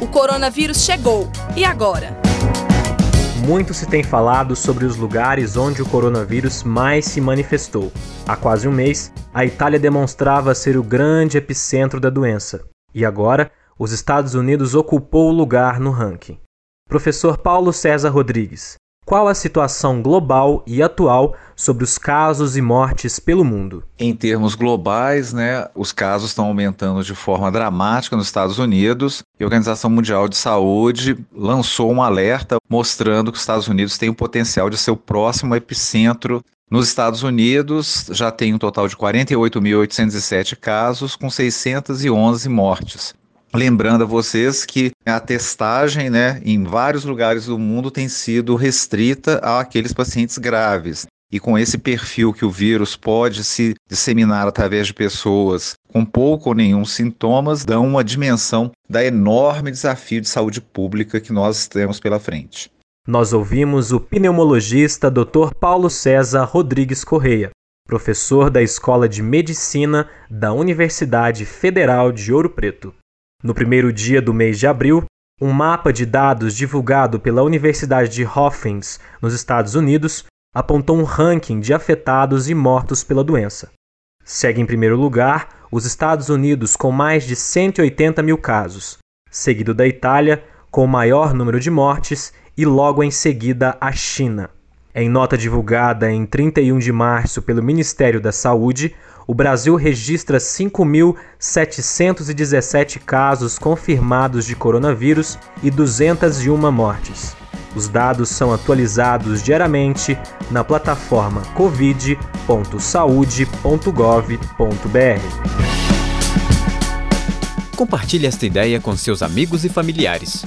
O coronavírus chegou. E agora? Muito se tem falado sobre os lugares onde o coronavírus mais se manifestou. Há quase um mês, a Itália demonstrava ser o grande epicentro da doença. E agora, os Estados Unidos ocupou o lugar no ranking. Professor Paulo César Rodrigues, qual a situação global e atual sobre os casos e mortes pelo mundo? Em termos globais, né, os casos estão aumentando de forma dramática nos Estados Unidos e a Organização Mundial de Saúde lançou um alerta mostrando que os Estados Unidos têm o potencial de ser o próximo epicentro nos Estados Unidos, já tem um total de 48.807 casos, com 611 mortes. Lembrando a vocês que a testagem, né, em vários lugares do mundo tem sido restrita àqueles pacientes graves. E com esse perfil que o vírus pode se disseminar através de pessoas com pouco ou nenhum sintomas, dão uma dimensão da enorme desafio de saúde pública que nós temos pela frente. Nós ouvimos o pneumologista Dr. Paulo César Rodrigues Correia, professor da Escola de Medicina da Universidade Federal de Ouro Preto. No primeiro dia do mês de abril, um mapa de dados divulgado pela Universidade de Hopkins, nos Estados Unidos, apontou um ranking de afetados e mortos pela doença. Segue em primeiro lugar os Estados Unidos, com mais de 180 mil casos, seguido da Itália, com o maior número de mortes, e logo em seguida a China. Em nota divulgada em 31 de março pelo Ministério da Saúde, o Brasil registra 5.717 casos confirmados de coronavírus e 201 mortes. Os dados são atualizados diariamente na plataforma covid.saude.gov.br. Compartilhe esta ideia com seus amigos e familiares.